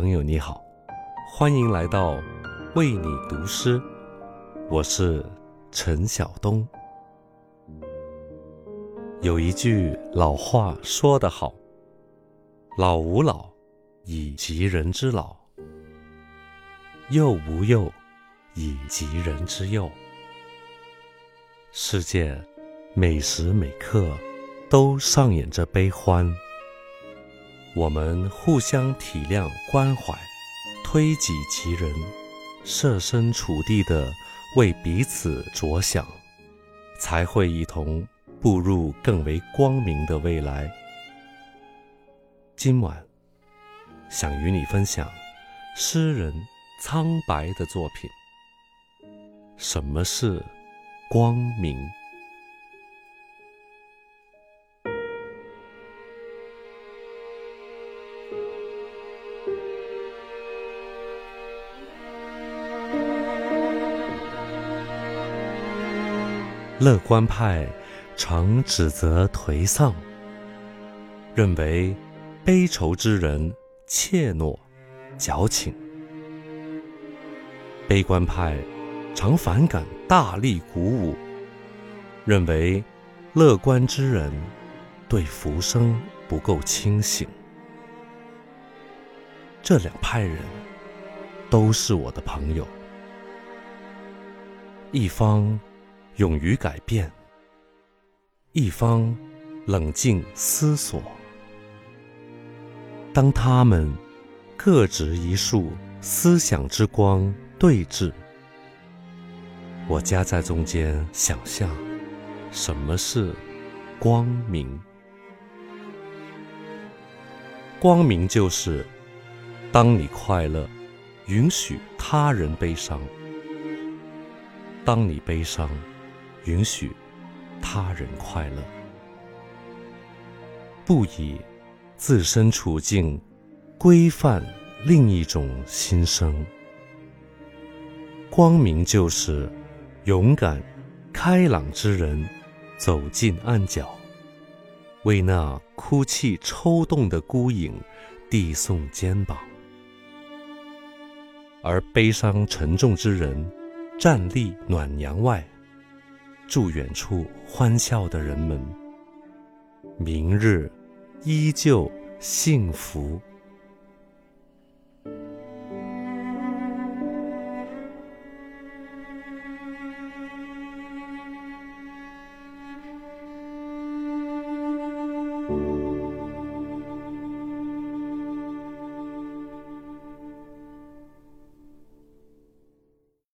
朋友你好，欢迎来到为你读诗，我是陈晓东。有一句老话说得好：“老吾老以及人之老，幼吾幼以及人之幼。”世界每时每刻都上演着悲欢。我们互相体谅关怀，推己及人，设身处地的为彼此着想，才会一同步入更为光明的未来。今晚，想与你分享诗人苍白的作品。什么是光明？乐观派常指责颓丧，认为悲愁之人怯懦、矫情；悲观派常反感大力鼓舞，认为乐观之人对浮生不够清醒。这两派人都是我的朋友，一方。勇于改变，一方冷静思索。当他们各执一束思想之光对峙，我夹在中间想象什么是光明。光明就是当你快乐，允许他人悲伤；当你悲伤。允许他人快乐，不以自身处境规范另一种心声。光明就是勇敢、开朗之人走进暗角，为那哭泣抽动的孤影递送肩膀；而悲伤沉重之人站立暖阳外。祝远处欢笑的人们，明日依旧幸福。